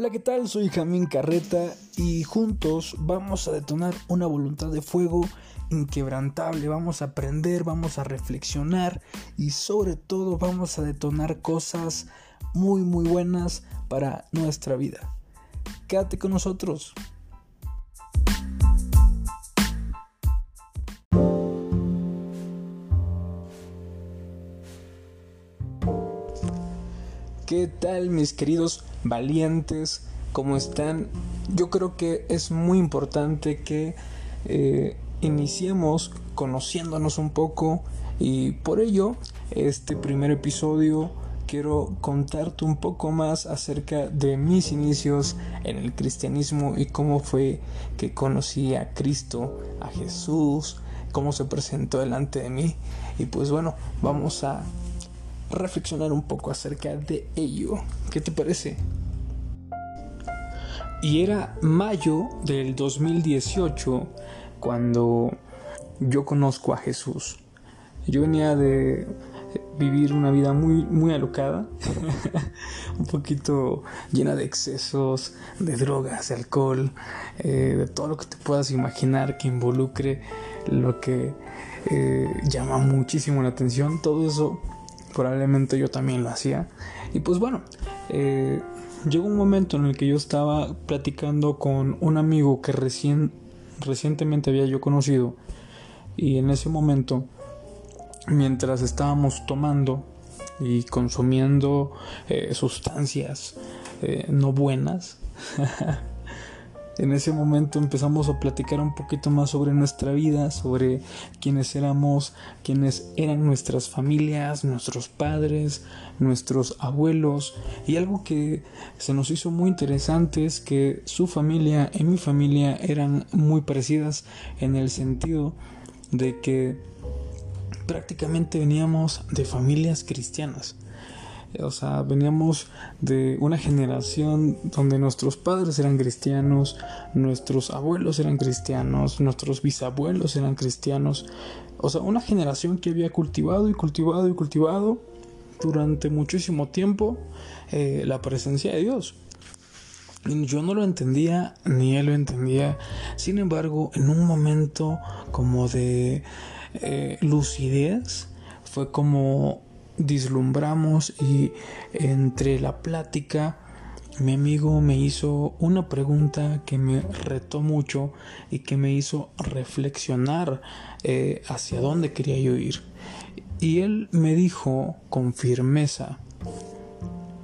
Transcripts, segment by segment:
Hola, ¿qué tal? Soy Jamín Carreta y juntos vamos a detonar una voluntad de fuego inquebrantable. Vamos a aprender, vamos a reflexionar y sobre todo vamos a detonar cosas muy muy buenas para nuestra vida. Quédate con nosotros. ¿Qué tal mis queridos valientes? ¿Cómo están? Yo creo que es muy importante que eh, iniciemos conociéndonos un poco y por ello este primer episodio quiero contarte un poco más acerca de mis inicios en el cristianismo y cómo fue que conocí a Cristo, a Jesús, cómo se presentó delante de mí y pues bueno, vamos a reflexionar un poco acerca de ello. ¿Qué te parece? Y era mayo del 2018 cuando yo conozco a Jesús. Yo venía de vivir una vida muy muy alocada, un poquito llena de excesos, de drogas, de alcohol, eh, de todo lo que te puedas imaginar que involucre lo que eh, llama muchísimo la atención. Todo eso probablemente yo también lo hacía. Y pues bueno, eh, llegó un momento en el que yo estaba platicando con un amigo que recién, recientemente había yo conocido. Y en ese momento, mientras estábamos tomando y consumiendo eh, sustancias eh, no buenas, En ese momento empezamos a platicar un poquito más sobre nuestra vida, sobre quiénes éramos, quiénes eran nuestras familias, nuestros padres, nuestros abuelos. Y algo que se nos hizo muy interesante es que su familia y mi familia eran muy parecidas en el sentido de que prácticamente veníamos de familias cristianas. O sea, veníamos de una generación donde nuestros padres eran cristianos, nuestros abuelos eran cristianos, nuestros bisabuelos eran cristianos. O sea, una generación que había cultivado y cultivado y cultivado durante muchísimo tiempo eh, la presencia de Dios. Yo no lo entendía, ni él lo entendía. Sin embargo, en un momento como de eh, lucidez, fue como dislumbramos y entre la plática mi amigo me hizo una pregunta que me retó mucho y que me hizo reflexionar eh, hacia dónde quería yo ir. Y él me dijo con firmeza,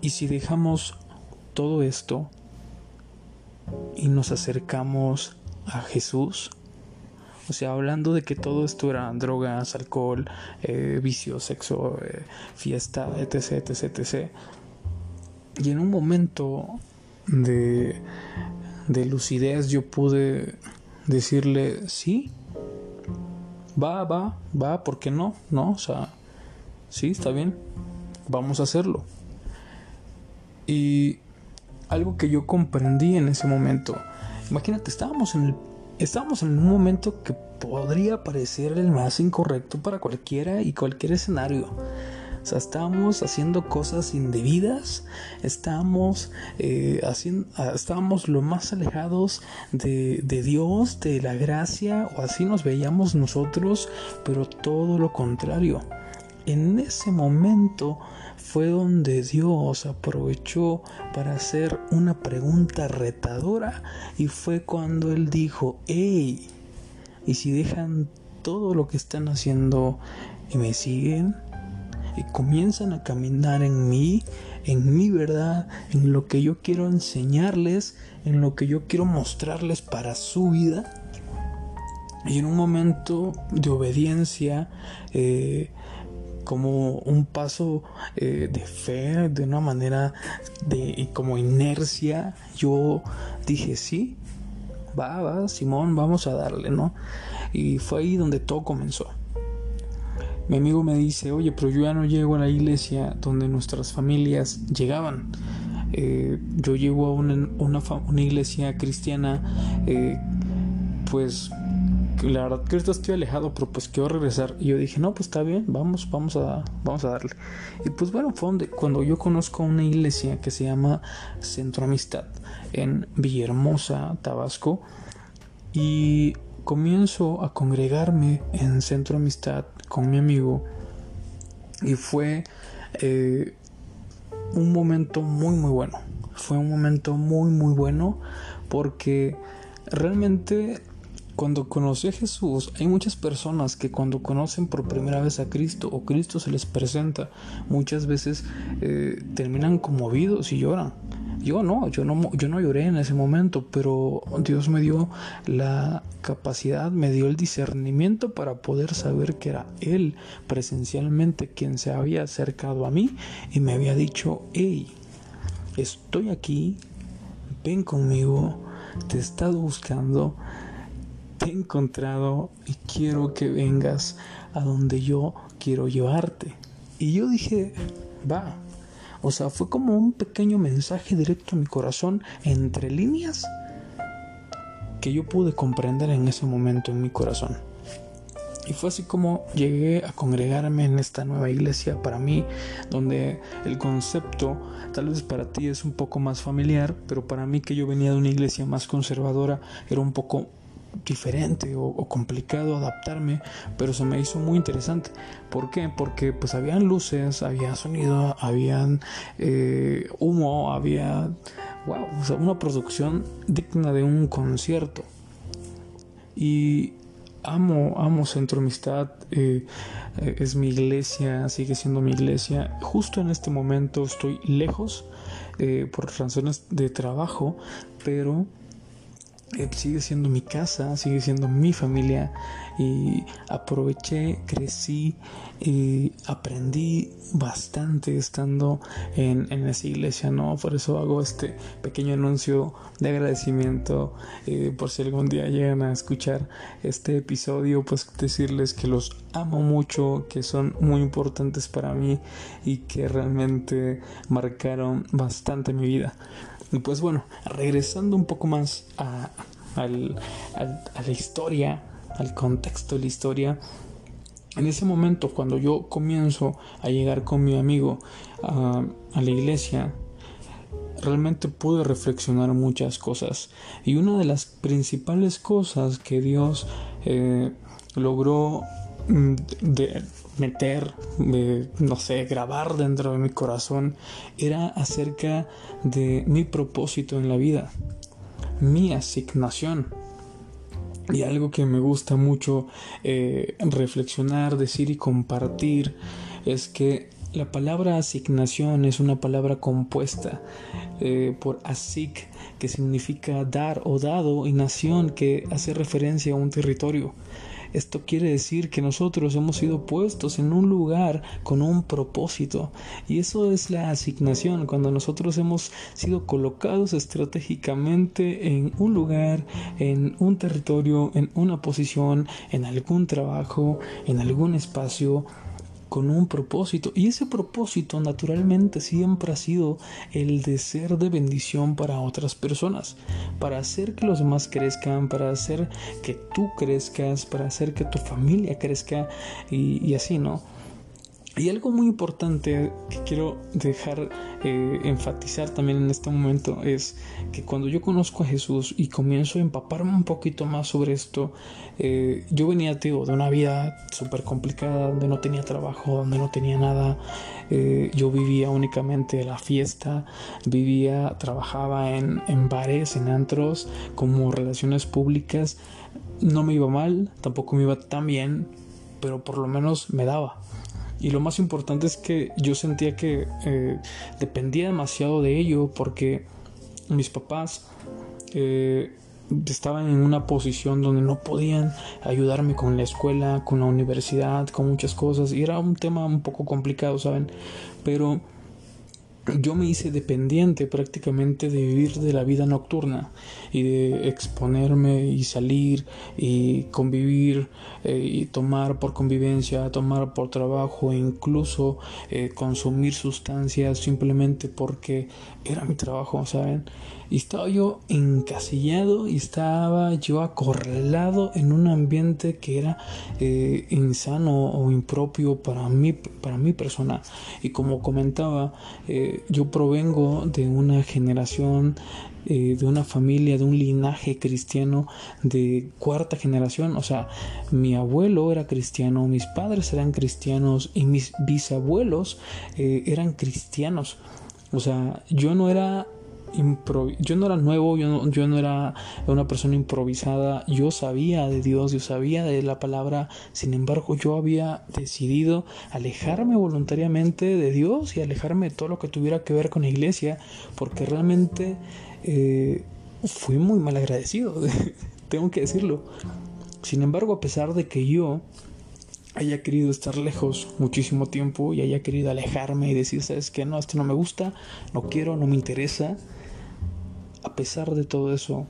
¿y si dejamos todo esto y nos acercamos a Jesús? O sea, hablando de que todo esto era drogas, alcohol, eh, vicio, sexo, eh, fiesta, etc, etc, etc. Y en un momento de, de lucidez yo pude decirle, sí, va, va, va, ¿por qué no? No, o sea, sí, está bien, vamos a hacerlo. Y algo que yo comprendí en ese momento, imagínate, estábamos en el Estábamos en un momento que podría parecer el más incorrecto para cualquiera y cualquier escenario. O sea, estábamos haciendo cosas indebidas, estábamos, eh, haciendo, ah, estábamos lo más alejados de Dios, de la gracia, o así nos veíamos nosotros, pero todo lo contrario. En ese momento fue donde Dios aprovechó para hacer una pregunta retadora y fue cuando Él dijo, hey, ¿y si dejan todo lo que están haciendo y me siguen? Y comienzan a caminar en mí, en mi verdad, en lo que yo quiero enseñarles, en lo que yo quiero mostrarles para su vida. Y en un momento de obediencia, eh, como un paso eh, de fe, de una manera de como inercia, yo dije, sí, va, va, Simón, vamos a darle, ¿no? Y fue ahí donde todo comenzó. Mi amigo me dice, oye, pero yo ya no llego a la iglesia donde nuestras familias llegaban. Eh, yo llego a una, una, iglesia cristiana, eh, pues la verdad que ahorita estoy alejado, pero pues quiero regresar. Y yo dije, no, pues está bien, vamos, vamos a, vamos a darle. Y pues bueno, fue donde, cuando yo conozco una iglesia que se llama Centro Amistad en Villahermosa, Tabasco. Y comienzo a congregarme en Centro Amistad con mi amigo. Y fue eh, un momento muy, muy bueno. Fue un momento muy, muy bueno porque realmente cuando conocí a Jesús, hay muchas personas que cuando conocen por primera vez a Cristo o Cristo se les presenta, muchas veces eh, terminan conmovidos y lloran. Yo no, yo no, yo no lloré en ese momento, pero Dios me dio la capacidad, me dio el discernimiento para poder saber que era Él presencialmente quien se había acercado a mí y me había dicho, hey, estoy aquí, ven conmigo, te he estado buscando, he encontrado y quiero que vengas a donde yo quiero llevarte. Y yo dije, va, o sea, fue como un pequeño mensaje directo a mi corazón entre líneas que yo pude comprender en ese momento en mi corazón. Y fue así como llegué a congregarme en esta nueva iglesia para mí, donde el concepto tal vez para ti es un poco más familiar, pero para mí que yo venía de una iglesia más conservadora era un poco diferente o, complicado adaptarme, pero se me hizo muy interesante. ¿Por qué? Porque pues habían luces, había sonido, habían eh, humo, había wow, una producción digna de un concierto. Y amo, amo Centro Amistad, eh, eh, es mi iglesia, sigue siendo mi iglesia. Justo en este momento estoy lejos por razones de trabajo, pero eh, sigue siendo mi casa, sigue siendo mi familia y aproveché, crecí y aprendí bastante estando en, esa iglesia, ¿no? Por eso hago este pequeño anuncio de agradecimiento eh, por si algún día llegan a escuchar este episodio, pues decirles que los amo mucho, que son muy importantes para mí y que realmente marcaron bastante mi vida. Y pues bueno, regresando un poco más a, a la historia, al contexto de la historia, en ese momento cuando yo comienzo a llegar con mi amigo a, la iglesia, realmente pude reflexionar muchas cosas. Y una de las principales cosas que Dios eh, logró mm, de meter, no sé, grabar dentro de mi corazón, era acerca de mi propósito en la vida mi asignación. Y algo que me gusta mucho eh, reflexionar, decir y compartir es que la palabra asignación es una palabra compuesta eh, por asig, que significa dar o dado, y nación, que hace referencia a un territorio. Esto quiere decir que nosotros hemos sido puestos en un lugar con un propósito. Y eso es la asignación, cuando nosotros hemos sido colocados estratégicamente en un lugar, en un territorio, en una posición, en algún trabajo, en algún espacio con un propósito. Y ese propósito naturalmente siempre ha sido el de ser de bendición para otras personas, para hacer que los demás crezcan, para hacer que tú crezcas, para hacer que tu familia crezca y, y así, ¿no? Y algo muy importante que quiero dejar eh, enfatizar también en este momento es que cuando yo conozco a Jesús y comienzo a empaparme un poquito más sobre esto, eh, yo venía tío, de una vida súper complicada, donde no tenía trabajo, donde no tenía nada, eh, yo vivía únicamente la fiesta, vivía, trabajaba en, en bares, en antros, como relaciones públicas, no me iba mal, tampoco me iba tan bien, pero por lo menos me daba. Y lo más importante es que yo sentía que eh, dependía demasiado de ello porque mis papás eh, estaban en una posición donde no podían ayudarme con la escuela, con la universidad, con muchas cosas. Y era un tema un poco complicado, ¿saben? Pero yo me hice dependiente prácticamente de vivir de la vida nocturna y de exponerme y salir y convivir eh, y tomar por convivencia, tomar por trabajo e incluso eh, consumir sustancias simplemente porque era mi trabajo, ¿saben? Estaba yo encasillado estaba yo acorralado en un ambiente que era eh, insano o impropio para mí, para mi persona. Y como comentaba, eh, yo provengo de una generación eh, de una familia, de un linaje cristiano de cuarta generación. O sea, mi abuelo era cristiano, mis padres eran cristianos y mis bisabuelos eran cristianos. O sea, yo no era yo no era nuevo, yo no, yo no era una persona improvisada, yo sabía de Dios, yo sabía de la palabra, sin embargo yo había decidido alejarme voluntariamente de Dios y alejarme de todo lo que tuviera que ver con la iglesia, porque realmente eh, fui muy mal agradecido, tengo que decirlo. Sin embargo, a pesar de que yo haya querido estar lejos muchísimo tiempo y haya querido alejarme y decir, sabes que no, esto no me gusta, no quiero, no me interesa. A pesar de todo eso,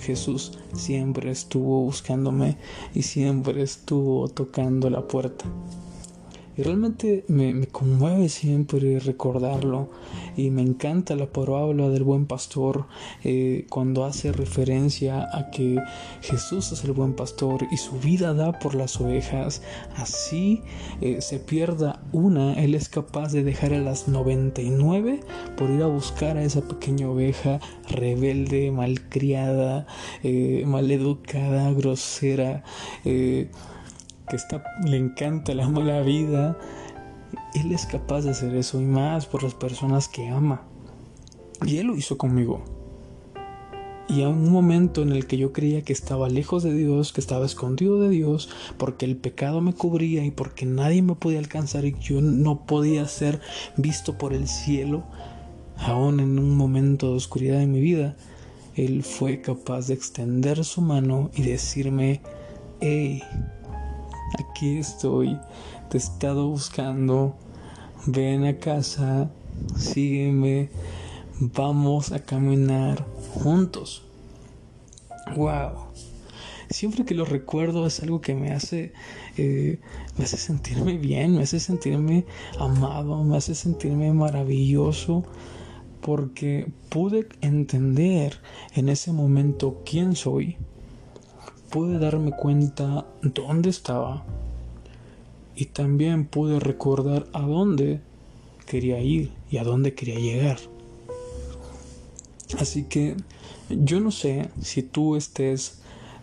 Jesús siempre estuvo buscándome y siempre estuvo tocando la puerta. Y realmente me, conmueve siempre recordarlo. Y me encanta la parábola del buen pastor eh, cuando hace referencia a que Jesús es el buen pastor y su vida da por las ovejas. Así eh, se pierda una, Él es capaz de dejar a las 99 por ir a buscar a esa pequeña oveja rebelde, malcriada, eh, maleducada, grosera que está, le encanta, la vida, Él es capaz de hacer eso y más por las personas que ama. Y Él lo hizo conmigo. Y a un momento en el que yo creía que estaba lejos de Dios, que estaba escondido de Dios, porque el pecado me cubría y porque nadie me podía alcanzar y yo no podía ser visto por el cielo, aún en un momento de oscuridad de mi vida, Él fue capaz de extender su mano y decirme, hey, aquí estoy, te he estado buscando, ven a casa, sígueme, vamos a caminar juntos. Wow. Siempre que lo recuerdo es algo que me hace, eh, me hace sentirme bien, me hace sentirme amado, me hace sentirme maravilloso, porque pude entender en ese momento quién soy, pude darme cuenta dónde estaba y también pude recordar a dónde quería ir y a dónde quería llegar. Así que yo no sé si tú estés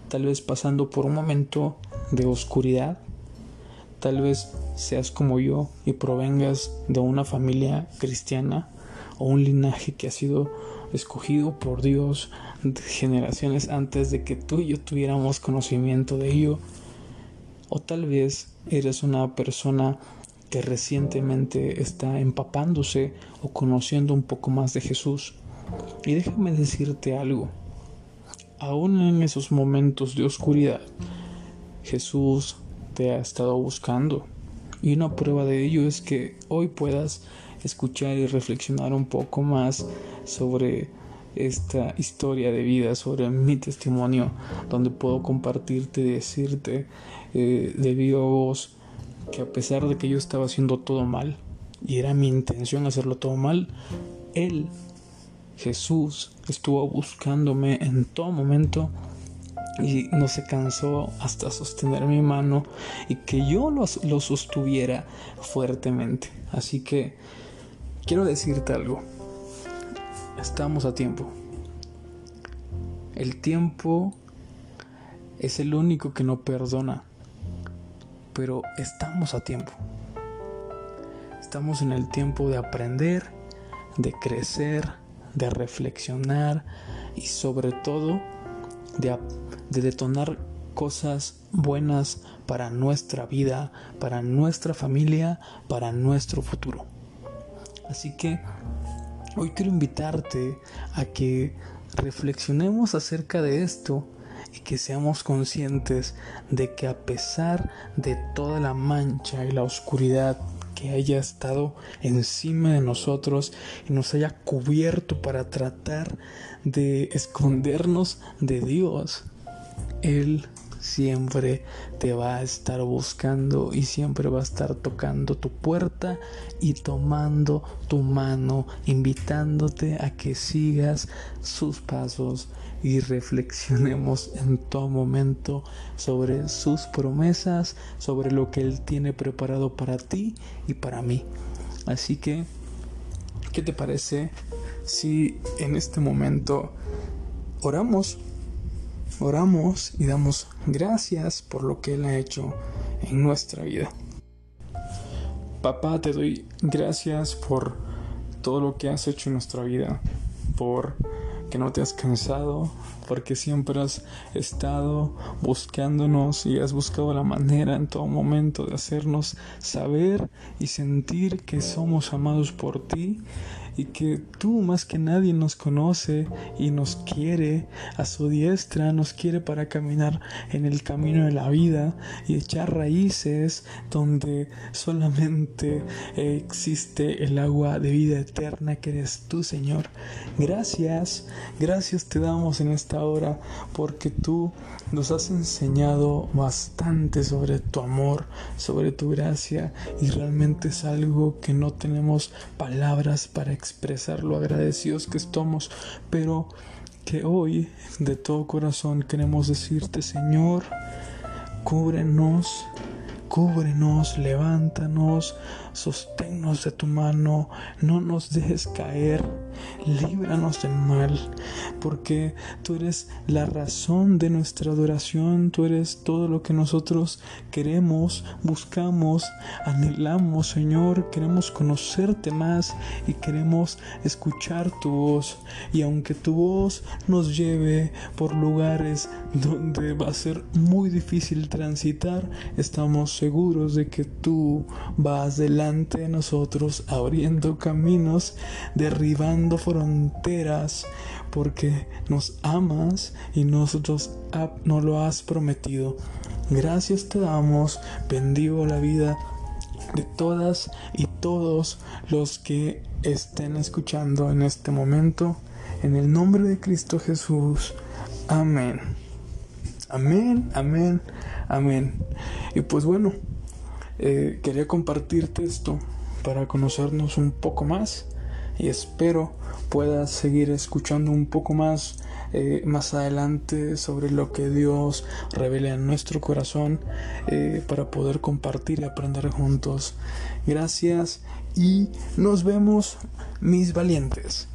tal vez pasando por un momento de oscuridad, tal vez seas como yo y provengas de una familia cristiana o un linaje que ha sido escogido por Dios generaciones antes de que tú y yo tuviéramos conocimiento de ello. O tal vez eres una persona que recientemente está empapándose o conociendo un poco más de Jesús. Y déjame decirte algo. Aún en esos momentos de oscuridad, Jesús te ha estado buscando. Y una prueba de ello es que hoy puedas escuchar y reflexionar un poco más sobre esta historia de vida, sobre mi testimonio, donde puedo compartirte y decirte eh, de viva voz que a pesar de que yo estaba haciendo todo mal, y era mi intención hacerlo todo mal, Él, Jesús, estuvo buscándome en todo momento y no se cansó hasta sostener mi mano y que yo lo, lo sostuviera fuertemente. Así que quiero decirte algo estamos a tiempo. El tiempo es el único que no perdona, pero estamos a tiempo. Estamos en el tiempo de aprender, de crecer, de reflexionar y sobre todo de, de detonar cosas buenas para nuestra vida, para nuestra familia, para nuestro futuro. Así que Hoy quiero invitarte a que reflexionemos acerca de esto y que seamos conscientes de que a pesar de toda la mancha y la oscuridad que haya estado encima de nosotros y nos haya cubierto para tratar de escondernos de Dios. Él siempre te va a estar buscando y siempre va a estar tocando tu puerta y tomando tu mano, invitándote a que sigas sus pasos y reflexionemos en todo momento sobre sus promesas, sobre lo que Él tiene preparado para ti y para mí. Así que, ¿qué te parece si en este momento oramos? Oramos y damos gracias por lo que Él ha hecho en nuestra vida. Papá, te doy gracias por todo lo que has hecho en nuestra vida, por que no te has cansado, porque siempre has estado buscándonos y has buscado la manera en todo momento de hacernos saber y sentir que somos amados por ti y que tú más que nadie nos conoce y nos quiere a su diestra, nos quiere para caminar en el camino de la vida y echar raíces donde solamente existe el agua de vida eterna que eres tú, Señor. Gracias, gracias te damos en esta hora porque tú nos has enseñado bastante sobre tu amor, sobre tu gracia y realmente es algo que no tenemos palabras para expresar lo agradecidos que estamos, pero que hoy de todo corazón queremos decirte, Señor, cúbrenos, cúbrenos, levántanos, sosténnos de tu mano, no nos dejes caer líbranos del mal, porque tú eres la razón de nuestra adoración, tú eres todo lo que nosotros queremos, buscamos, anhelamos, Señor, queremos conocerte más y queremos escuchar tu voz. Y aunque tu voz nos lleve por lugares donde va a ser muy difícil transitar, estamos seguros de que tú vas delante de nosotros, abriendo caminos, derribando fronteras porque nos amas y nosotros nos lo has prometido. Gracias te damos, bendigo la vida de todas y todos los que estén escuchando en este momento. En el nombre de Cristo Jesús. Amén. Amén, amén, amén. Y pues bueno, eh, quería compartirte esto para conocernos un poco más y espero puedas seguir escuchando un poco más eh, más adelante sobre lo que Dios revela en nuestro corazón eh, para poder compartir y aprender juntos. Gracias y nos vemos mis valientes.